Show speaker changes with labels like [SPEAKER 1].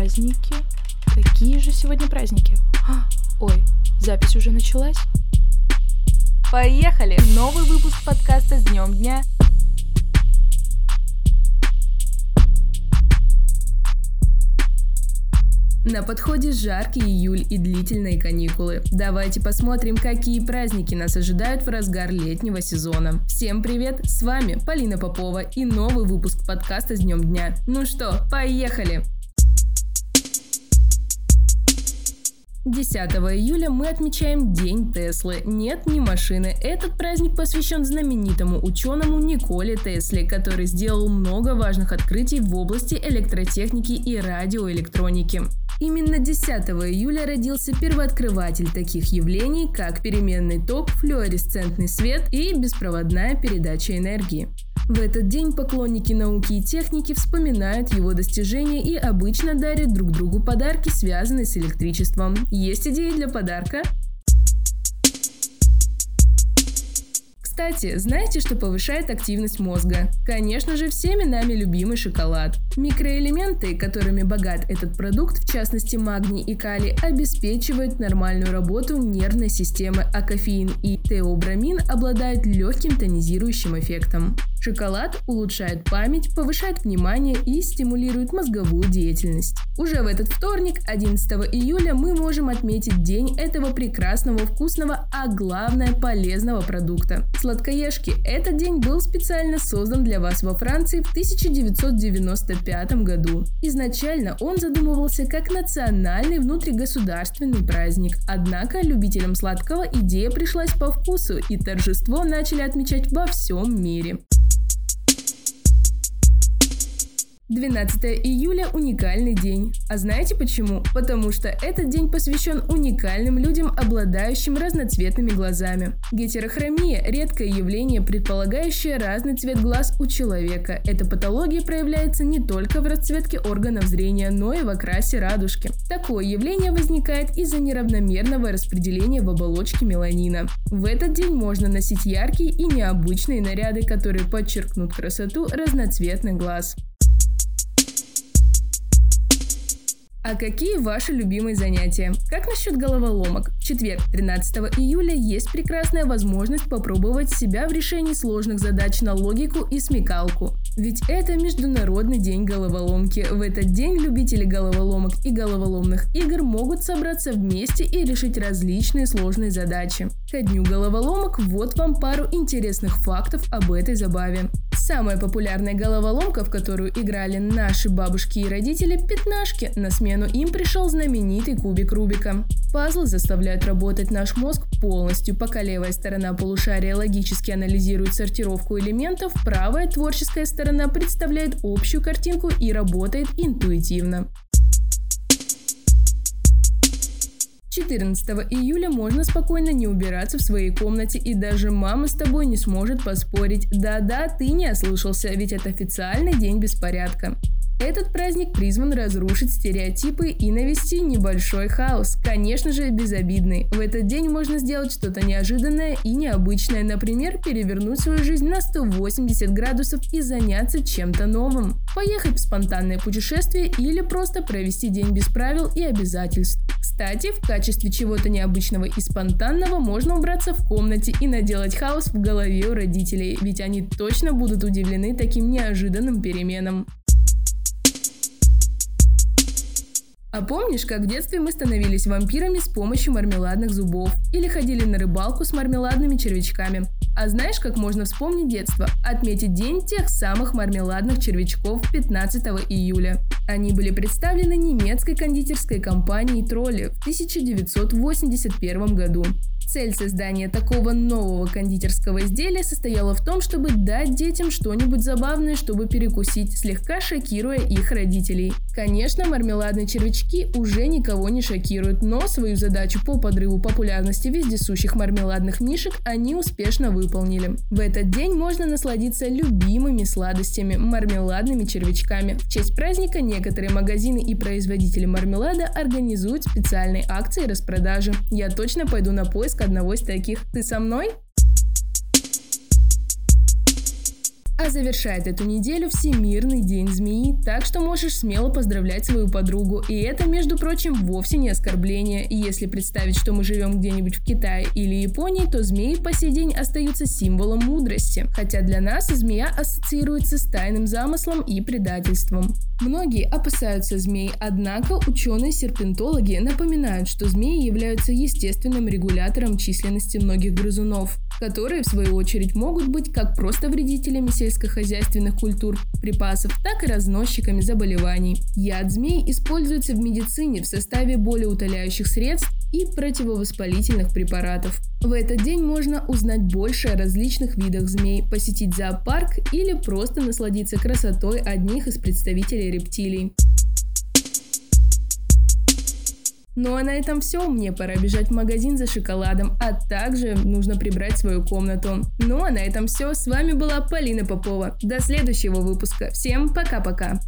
[SPEAKER 1] Праздники? Какие же сегодня праздники? А, ой, запись уже началась?
[SPEAKER 2] Поехали! Новый выпуск подкаста с днем дня. На подходе жаркий июль и длительные каникулы. Давайте посмотрим, какие праздники нас ожидают в разгар летнего сезона. Всем привет, с вами Полина Попова и новый выпуск подкаста с днем дня. Ну что, поехали! 10 июля мы отмечаем День Теслы. Нет, не машины. Этот праздник посвящен знаменитому ученому Николе Тесле, который сделал много важных открытий в области электротехники и радиоэлектроники. Именно 10 июля родился первооткрыватель таких явлений, как переменный ток, флуоресцентный свет и беспроводная передача энергии. В этот день поклонники науки и техники вспоминают его достижения и обычно дарят друг другу подарки, связанные с электричеством. Есть идеи для подарка? Кстати, знаете, что повышает активность мозга? Конечно же, всеми нами любимый шоколад. Микроэлементы, которыми богат этот продукт, в частности магний и калий, обеспечивают нормальную работу нервной системы, а кофеин и теобрамин обладают легким тонизирующим эффектом. Шоколад улучшает память, повышает внимание и стимулирует мозговую деятельность. Уже в этот вторник, 11 июля, мы можем отметить день этого прекрасного, вкусного, а главное полезного продукта. Сладкоежки. Этот день был специально создан для вас во Франции в 1995 году. Изначально он задумывался как национальный внутригосударственный праздник, однако любителям сладкого идея пришлась по вкусу и торжество начали отмечать во всем мире. 12 июля – уникальный день. А знаете почему? Потому что этот день посвящен уникальным людям, обладающим разноцветными глазами. Гетерохромия – редкое явление, предполагающее разный цвет глаз у человека. Эта патология проявляется не только в расцветке органов зрения, но и в окрасе радужки. Такое явление возникает из-за неравномерного распределения в оболочке меланина. В этот день можно носить яркие и необычные наряды, которые подчеркнут красоту разноцветных глаз. А какие ваши любимые занятия? Как насчет головоломок? В четверг, 13 июля, есть прекрасная возможность попробовать себя в решении сложных задач на логику и смекалку. Ведь это Международный день головоломки. В этот день любители головоломок и головоломных игр могут собраться вместе и решить различные сложные задачи. Ко дню головоломок вот вам пару интересных фактов об этой забаве. Самая популярная головоломка, в которую играли наши бабушки и родители – пятнашки. На смену им пришел знаменитый кубик Рубика. Пазлы заставляют работать наш мозг полностью, пока левая сторона полушария логически анализирует сортировку элементов, правая творческая сторона представляет общую картинку и работает интуитивно. 14 июля можно спокойно не убираться в своей комнате, и даже мама с тобой не сможет поспорить. Да-да, ты не ослышался, ведь это официальный день беспорядка. Этот праздник призван разрушить стереотипы и навести небольшой хаос, конечно же безобидный. В этот день можно сделать что-то неожиданное и необычное, например, перевернуть свою жизнь на 180 градусов и заняться чем-то новым. Поехать в спонтанное путешествие или просто провести день без правил и обязательств. Кстати, в качестве чего-то необычного и спонтанного можно убраться в комнате и наделать хаос в голове у родителей, ведь они точно будут удивлены таким неожиданным переменам. А помнишь, как в детстве мы становились вампирами с помощью мармеладных зубов? Или ходили на рыбалку с мармеладными червячками? А знаешь, как можно вспомнить детство? Отметить день тех самых мармеладных червячков 15 июля. Они были представлены немецкой кондитерской компанией Тролли в 1981 году. Цель создания такого нового кондитерского изделия состояла в том, чтобы дать детям что-нибудь забавное, чтобы перекусить, слегка шокируя их родителей. Конечно, мармеладные червячки уже никого не шокируют, но свою задачу по подрыву популярности вездесущих мармеладных мишек они успешно выполнили. В этот день можно насладиться любимыми сладостями – мармеладными червячками. В честь праздника некоторые магазины и производители мармелада организуют специальные акции распродажи. Я точно пойду на поиск одного из таких. Ты со мной? А завершает эту неделю Всемирный день змеи, так что можешь смело поздравлять свою подругу. И это, между прочим, вовсе не оскорбление. И если представить, что мы живем где-нибудь в Китае или Японии, то змеи по сей день остаются символом мудрости. Хотя для нас змея ассоциируется с тайным замыслом и предательством. Многие опасаются змей, однако ученые-серпентологи напоминают, что змеи являются естественным регулятором численности многих грызунов, которые, в свою очередь, могут быть как просто вредителями сельскохозяйственных культур, припасов, так и разносчиками заболеваний. Яд змей используется в медицине в составе болеутоляющих средств и противовоспалительных препаратов. В этот день можно узнать больше о различных видах змей, посетить зоопарк или просто насладиться красотой одних из представителей рептилий. Ну а на этом все. Мне пора бежать в магазин за шоколадом, а также нужно прибрать свою комнату. Ну а на этом все. С вами была Полина Попова. До следующего выпуска. Всем пока-пока.